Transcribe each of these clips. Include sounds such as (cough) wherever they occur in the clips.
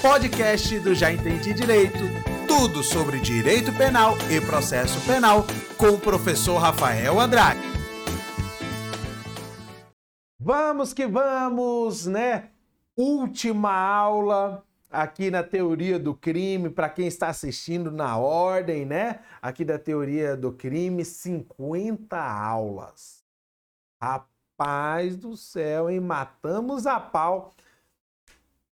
podcast do Já Entendi Direito. Tudo sobre direito penal e processo penal com o professor Rafael Andrade. Vamos que vamos, né? Última aula aqui na teoria do crime, para quem está assistindo na ordem, né? Aqui da teoria do crime, 50 aulas. Rapaz do céu, hein? Matamos a pau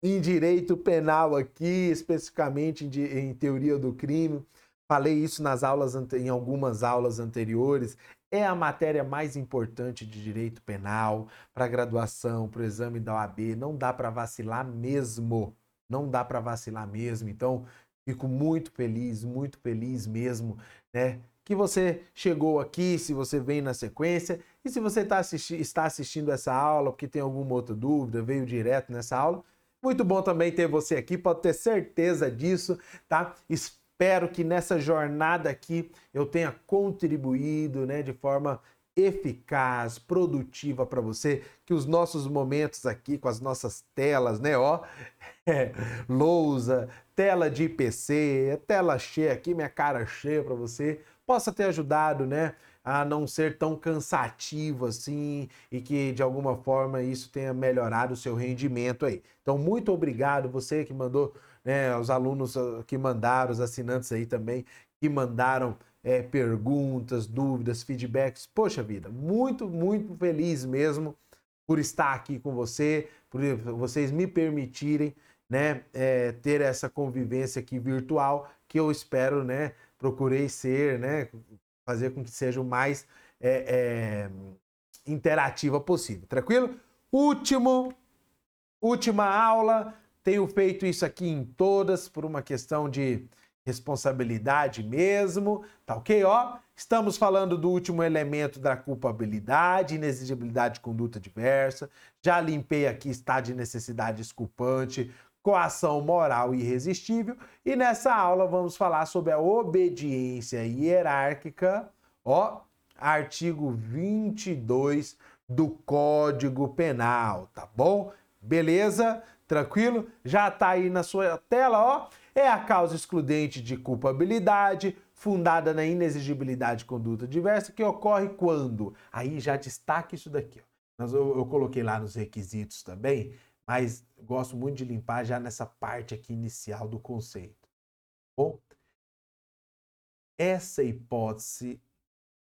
em direito penal aqui, especificamente em, em teoria do crime. Falei isso nas aulas em algumas aulas anteriores. É a matéria mais importante de direito penal para graduação, para o exame da OAB. Não dá para vacilar mesmo não dá para vacilar mesmo. Então, fico muito feliz, muito feliz mesmo, né? Que você chegou aqui, se você vem na sequência, e se você tá assisti está assistindo essa aula, porque tem alguma outra dúvida, veio direto nessa aula, muito bom também ter você aqui, pode ter certeza disso, tá? Espero que nessa jornada aqui eu tenha contribuído, né, de forma eficaz, produtiva para você, que os nossos momentos aqui com as nossas telas, né, ó, (laughs) é, lousa, tela de IPC, tela cheia aqui, minha cara cheia para você, possa ter ajudado, né, a não ser tão cansativo assim e que de alguma forma isso tenha melhorado o seu rendimento aí. Então, muito obrigado você que mandou, né, os alunos ah, que mandaram, os assinantes aí também que mandaram é, perguntas, dúvidas, feedbacks. Poxa vida, muito, muito feliz mesmo por estar aqui com você, por vocês me permitirem né, é, ter essa convivência aqui virtual, que eu espero, né, procurei ser, né, fazer com que seja o mais é, é, interativa possível, tranquilo? Último, última aula, tenho feito isso aqui em todas por uma questão de responsabilidade mesmo, tá ok? Ó, estamos falando do último elemento da culpabilidade, inexigibilidade de conduta diversa. Já limpei aqui estado de necessidade desculpante, coação moral irresistível. E nessa aula vamos falar sobre a obediência hierárquica, ó, artigo 22 do Código Penal, tá bom? Beleza? Tranquilo? Já tá aí na sua tela, ó é a causa excludente de culpabilidade, fundada na inexigibilidade de conduta diversa, que ocorre quando? Aí já destaque isso daqui. Ó. Eu, eu coloquei lá nos requisitos também, mas gosto muito de limpar já nessa parte aqui inicial do conceito. Bom, essa hipótese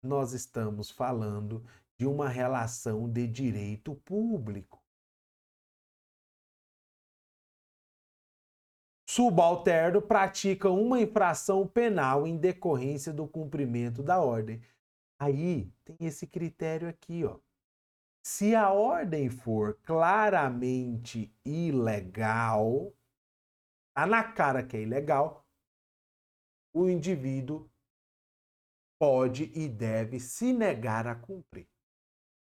nós estamos falando de uma relação de direito público. subalterno pratica uma infração penal em decorrência do cumprimento da ordem. Aí tem esse critério aqui, ó. Se a ordem for claramente ilegal, tá na cara que é ilegal, o indivíduo pode e deve se negar a cumprir.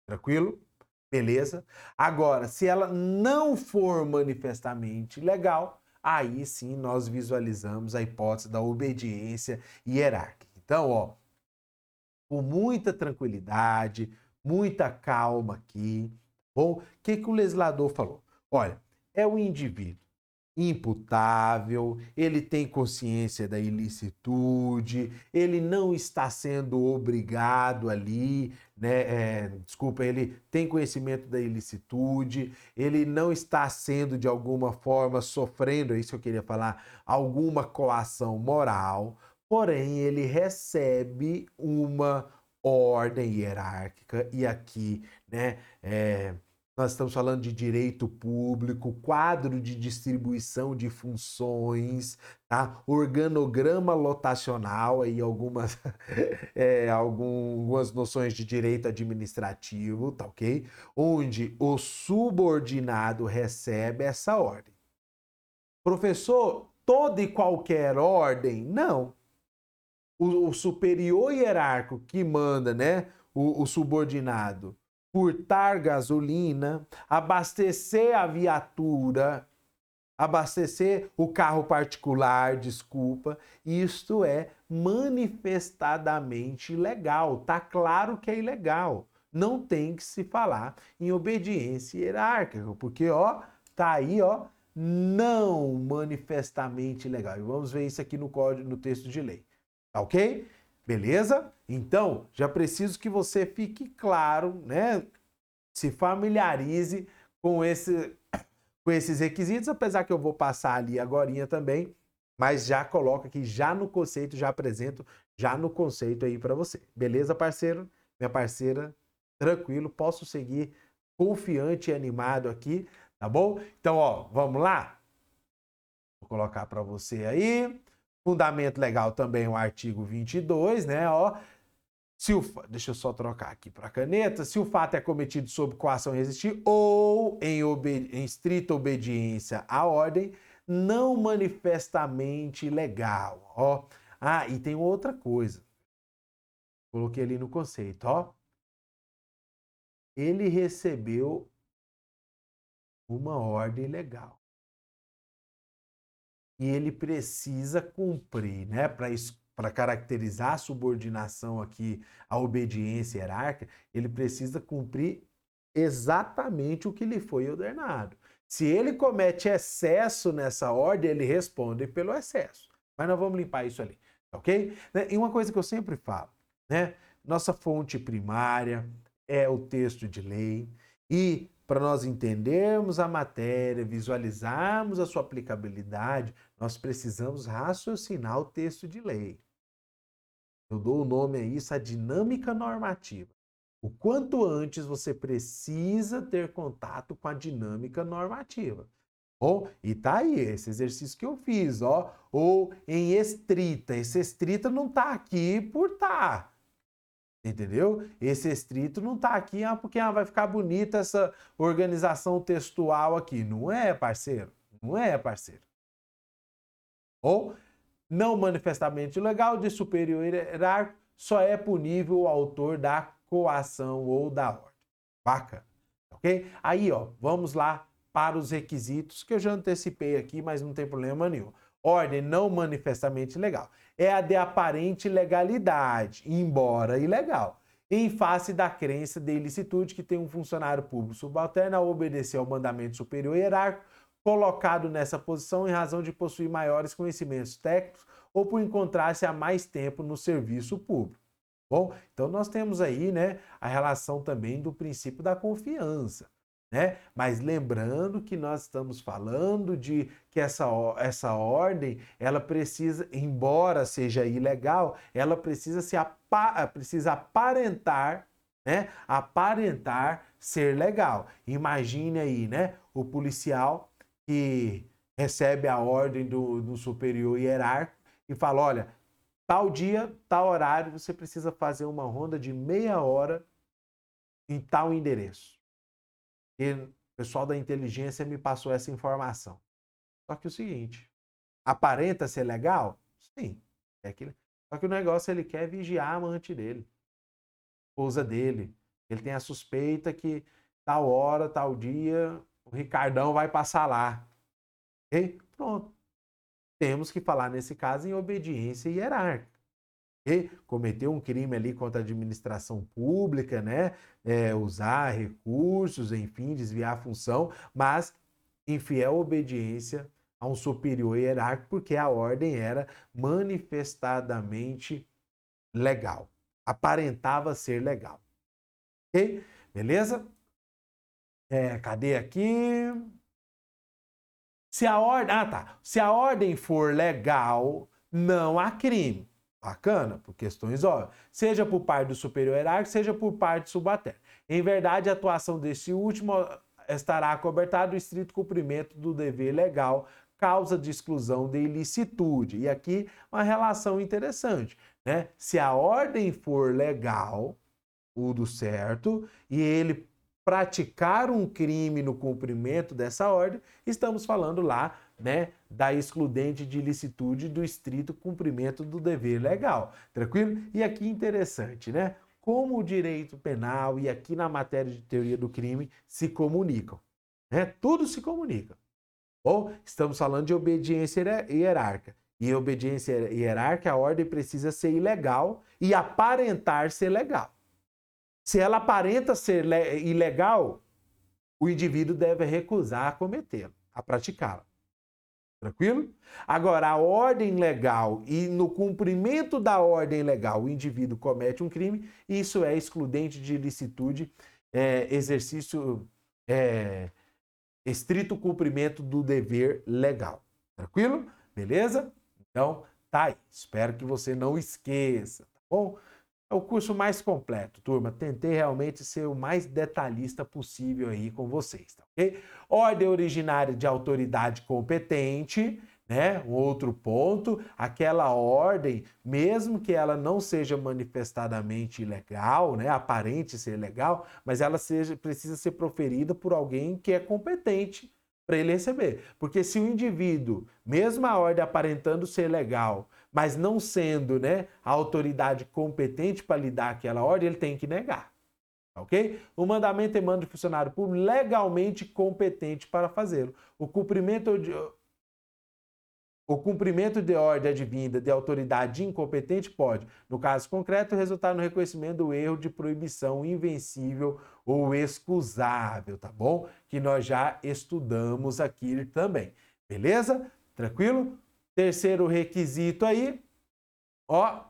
Tranquilo? Beleza? Agora, se ela não for manifestamente legal, aí sim nós visualizamos a hipótese da obediência hierárquica. Então, ó, com muita tranquilidade, muita calma aqui, tá bom? O que, que o legislador falou? Olha, é o indivíduo imputável, ele tem consciência da ilicitude, ele não está sendo obrigado ali, né? É, desculpa, ele tem conhecimento da ilicitude, ele não está sendo de alguma forma sofrendo, é isso que eu queria falar, alguma coação moral, porém ele recebe uma ordem hierárquica e aqui, né? É, nós estamos falando de direito público, quadro de distribuição de funções, tá? organograma lotacional, aí algumas, (laughs) é, algumas noções de direito administrativo, tá ok? Onde o subordinado recebe essa ordem. Professor, toda e qualquer ordem? Não. O, o superior hierárquico que manda, né? o, o subordinado furtar gasolina, abastecer a viatura, abastecer o carro particular, desculpa, isto é manifestadamente ilegal. Tá claro que é ilegal. Não tem que se falar em obediência hierárquica, porque ó, tá aí, ó, não manifestamente legal. E vamos ver isso aqui no código, no texto de lei. Tá ok? Beleza? Então, já preciso que você fique claro, né? Se familiarize com, esse, (coughs) com esses requisitos, apesar que eu vou passar ali agora também, mas já coloca aqui, já no conceito, já apresento, já no conceito aí para você. Beleza, parceiro? Minha parceira, tranquilo, posso seguir confiante e animado aqui, tá bom? Então, ó, vamos lá? Vou colocar para você aí. Fundamento legal também o artigo 22, né, ó. Se o, deixa eu só trocar aqui para a caneta. Se o fato é cometido sob coação resistir ou em, em estrita obediência à ordem, não manifestamente legal. Ó. Ah, e tem outra coisa. Coloquei ali no conceito, ó. Ele recebeu uma ordem legal. E ele precisa cumprir, né, para para caracterizar a subordinação aqui, a obediência hierárquica, ele precisa cumprir exatamente o que lhe foi ordenado. Se ele comete excesso nessa ordem, ele responde pelo excesso. Mas nós vamos limpar isso ali, ok? Né, e uma coisa que eu sempre falo, né? Nossa fonte primária é o texto de lei e para nós entendermos a matéria, visualizarmos a sua aplicabilidade, nós precisamos raciocinar o texto de lei. Eu dou o nome a isso, a dinâmica normativa. O quanto antes você precisa ter contato com a dinâmica normativa. Ou, e tá aí, esse exercício que eu fiz, ó. Ou em estrita. Esse estrita não tá aqui por tá. Entendeu? Esse estrito não tá aqui ah, porque ah, vai ficar bonita essa organização textual aqui. Não é, parceiro. Não é, parceiro. Ou não manifestamente legal de superior hierárquico, só é punível o autor da coação ou da ordem. Bacana. Ok? Aí, ó, vamos lá para os requisitos que eu já antecipei aqui, mas não tem problema nenhum. Ordem não manifestamente legal. É a de aparente legalidade, embora ilegal, em face da crença de ilicitude que tem um funcionário público subalterno a obedecer ao mandamento superior hierárquico colocado nessa posição em razão de possuir maiores conhecimentos técnicos ou por encontrar-se há mais tempo no serviço público. Bom, então nós temos aí, né, a relação também do princípio da confiança, né? Mas lembrando que nós estamos falando de que essa, essa ordem, ela precisa, embora seja ilegal, ela precisa se apa, precisa aparentar, né? Aparentar ser legal. Imagine aí, né, o policial que recebe a ordem do, do superior hierárquico e fala: olha, tal dia, tal horário, você precisa fazer uma ronda de meia hora em tal endereço. E o pessoal da inteligência me passou essa informação. Só que o seguinte, aparenta ser legal? Sim. É aquilo. Só que o negócio ele quer vigiar a amante dele, a esposa dele. Ele tem a suspeita que tal hora, tal dia, o Ricardão vai passar lá. Ok? Pronto. Temos que falar nesse caso em obediência hierárquica. Cometeu um crime ali contra a administração pública, né? É, usar recursos, enfim, desviar a função, mas em fiel obediência a um superior hierárquico, porque a ordem era manifestadamente legal, aparentava ser legal. Ok? Beleza? É, cadê aqui? Se a ordem, ah tá, se a ordem for legal, não há crime. Bacana, por questões óbvias. Seja por parte do superior hierárquico, seja por parte subalterno. Em verdade, a atuação desse último estará cobertada do estrito cumprimento do dever legal, causa de exclusão de ilicitude. E aqui uma relação interessante, né? Se a ordem for legal, o do certo, e ele praticar um crime no cumprimento dessa ordem, estamos falando lá, né, da excludente de ilicitude do estrito cumprimento do dever legal. Tranquilo? E aqui interessante, né? Como o direito penal e aqui na matéria de teoria do crime se comunicam, né? Tudo se comunica. Ou estamos falando de obediência hierárquica. E obediência hierárquica, a ordem precisa ser ilegal e aparentar ser legal. Se ela aparenta ser ilegal, o indivíduo deve recusar a cometê-la, a praticá-la. Tranquilo? Agora, a ordem legal e no cumprimento da ordem legal o indivíduo comete um crime, isso é excludente de ilicitude, é, exercício, é, estrito cumprimento do dever legal. Tranquilo? Beleza? Então, tá aí. Espero que você não esqueça, tá bom? É o curso mais completo, turma. Tentei realmente ser o mais detalhista possível aí com vocês, tá ok? Ordem originária de autoridade competente, né? Um outro ponto, aquela ordem, mesmo que ela não seja manifestadamente ilegal, né? Aparente ser legal, mas ela seja, precisa ser proferida por alguém que é competente para ele receber. Porque se o indivíduo, mesmo a ordem aparentando ser legal, mas não sendo né, a autoridade competente para lhe dar aquela ordem, ele tem que negar. Ok? O mandamento emana do funcionário público legalmente competente para fazê-lo. O cumprimento de, o cumprimento de ordem advinda de autoridade incompetente pode, no caso concreto, resultar no reconhecimento do erro de proibição invencível ou excusável, tá bom? Que nós já estudamos aqui também. Beleza? Tranquilo? Terceiro requisito aí, ó,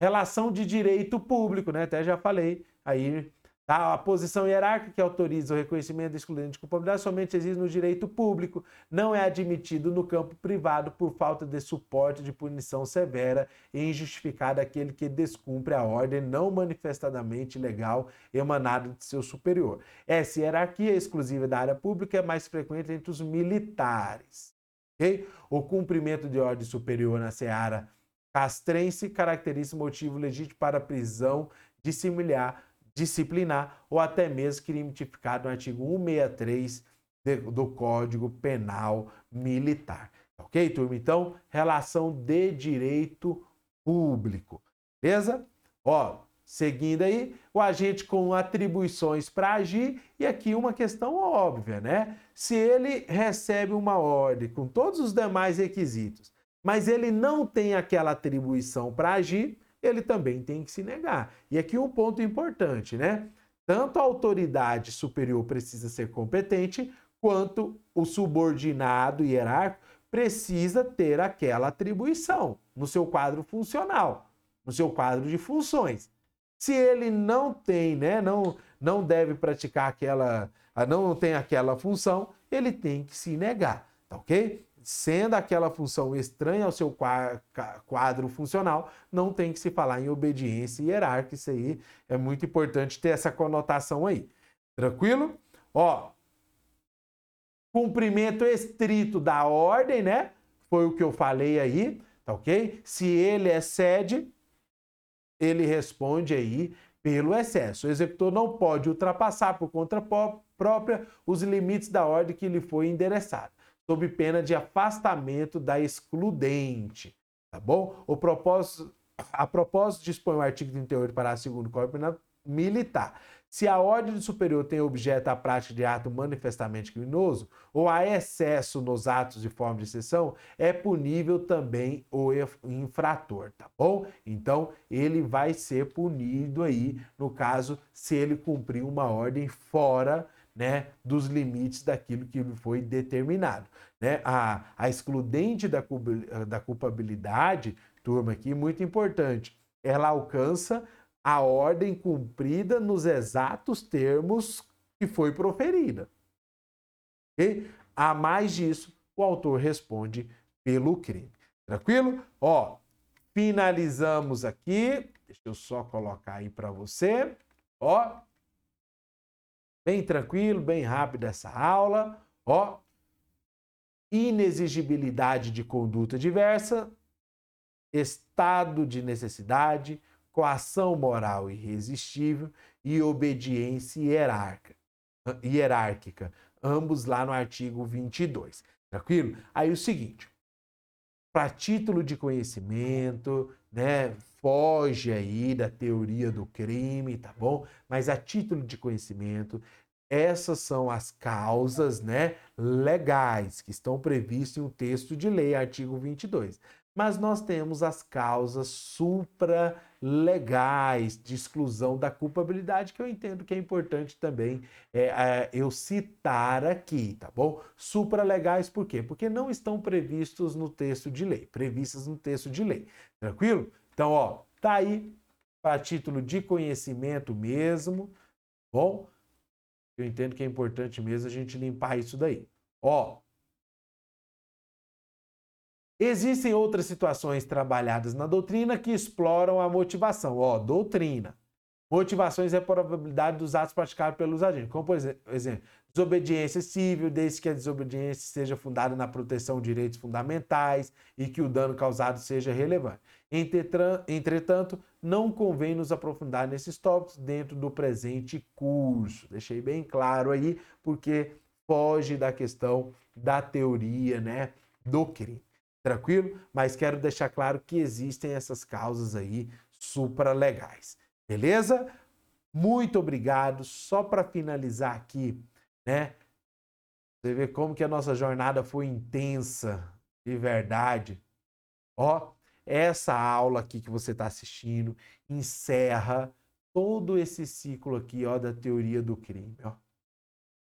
relação de direito público, né? Até já falei aí. Tá? A posição hierárquica que autoriza o reconhecimento excludente de culpabilidade somente existe no direito público, não é admitido no campo privado por falta de suporte de punição severa e injustificada aquele que descumpre a ordem não manifestadamente legal emanada de seu superior. Essa hierarquia exclusiva da área pública é mais frequente entre os militares. Okay? O cumprimento de ordem superior na seara castrense caracteriza motivo legítimo para prisão dissimilar, disciplinar ou até mesmo crime tipificado no artigo 163 do Código Penal Militar. Ok, turma? Então, relação de direito público. Beleza? Ó, Seguindo aí, o agente com atribuições para agir, e aqui uma questão óbvia, né? Se ele recebe uma ordem com todos os demais requisitos, mas ele não tem aquela atribuição para agir, ele também tem que se negar. E aqui um ponto importante, né? Tanto a autoridade superior precisa ser competente, quanto o subordinado hierárquico precisa ter aquela atribuição no seu quadro funcional, no seu quadro de funções. Se ele não tem, né, não, não deve praticar aquela, não tem aquela função, ele tem que se negar, tá ok? Sendo aquela função estranha ao seu quadro funcional, não tem que se falar em obediência hierárquica, isso aí é muito importante ter essa conotação aí. Tranquilo? Ó, cumprimento estrito da ordem, né? Foi o que eu falei aí, tá ok? Se ele excede, ele responde aí pelo excesso. O executor não pode ultrapassar por conta própria os limites da ordem que lhe foi endereçada, sob pena de afastamento da excludente. Tá bom? O propósito, a propósito dispõe o artigo 38 para a segundo Código Militar se a ordem superior tem objeto a prática de ato manifestamente criminoso ou há excesso nos atos de forma de exceção, é punível também o infrator, tá bom? Então, ele vai ser punido aí, no caso, se ele cumprir uma ordem fora né, dos limites daquilo que foi determinado. Né? A, a excludente da, da culpabilidade, turma aqui, muito importante, ela alcança a ordem cumprida nos exatos termos que foi proferida. E, a mais disso, o autor responde pelo crime. Tranquilo? Ó, finalizamos aqui. Deixa eu só colocar aí para você. Ó, bem tranquilo, bem rápido essa aula. Ó, inexigibilidade de conduta diversa, estado de necessidade, coação moral irresistível e obediência hierárquica, ambos lá no artigo 22. Tranquilo? Aí o seguinte, para título de conhecimento, né, foge aí da teoria do crime, tá bom? Mas a título de conhecimento, essas são as causas, né, legais que estão previstas em um texto de lei, artigo 22. Mas nós temos as causas supra legais de exclusão da culpabilidade, que eu entendo que é importante também é, é, eu citar aqui, tá bom? Supralegais por quê? Porque não estão previstos no texto de lei, previstas no texto de lei, tranquilo? Então, ó, tá aí para título de conhecimento mesmo, bom? Eu entendo que é importante mesmo a gente limpar isso daí. Ó, Existem outras situações trabalhadas na doutrina que exploram a motivação. Ó, doutrina. Motivações é a probabilidade dos atos praticados pelos agentes. Como, por exemplo, desobediência civil, desde que a desobediência seja fundada na proteção de direitos fundamentais e que o dano causado seja relevante. Entretanto, não convém nos aprofundar nesses tópicos dentro do presente curso. Deixei bem claro aí, porque foge da questão da teoria, né, do crime tranquilo? Mas quero deixar claro que existem essas causas aí supralegais, beleza? Muito obrigado. Só para finalizar aqui, né? Você vê como que a nossa jornada foi intensa, de verdade. Ó, essa aula aqui que você está assistindo encerra todo esse ciclo aqui, ó, da teoria do crime, ó.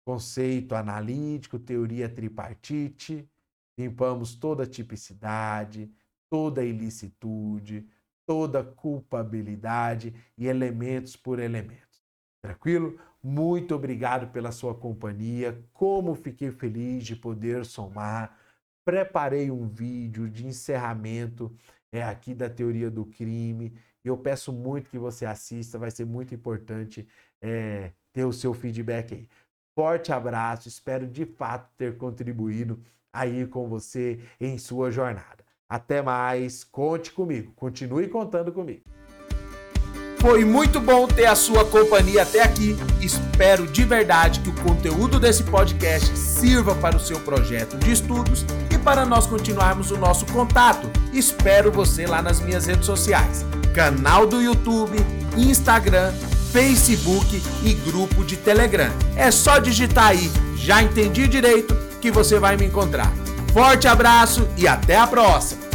Conceito analítico, teoria tripartite, Limpamos toda tipicidade, toda ilicitude, toda culpabilidade e elementos por elementos. Tranquilo? Muito obrigado pela sua companhia. Como fiquei feliz de poder somar. Preparei um vídeo de encerramento é, aqui da teoria do crime. Eu peço muito que você assista, vai ser muito importante é, ter o seu feedback aí. Forte abraço, espero de fato ter contribuído aí com você em sua jornada. Até mais, conte comigo, continue contando comigo. Foi muito bom ter a sua companhia até aqui. Espero de verdade que o conteúdo desse podcast sirva para o seu projeto de estudos e para nós continuarmos o nosso contato. Espero você lá nas minhas redes sociais: canal do YouTube, Instagram, Facebook e grupo de Telegram. É só digitar aí, já entendi direito que você vai me encontrar. Forte abraço e até a próxima!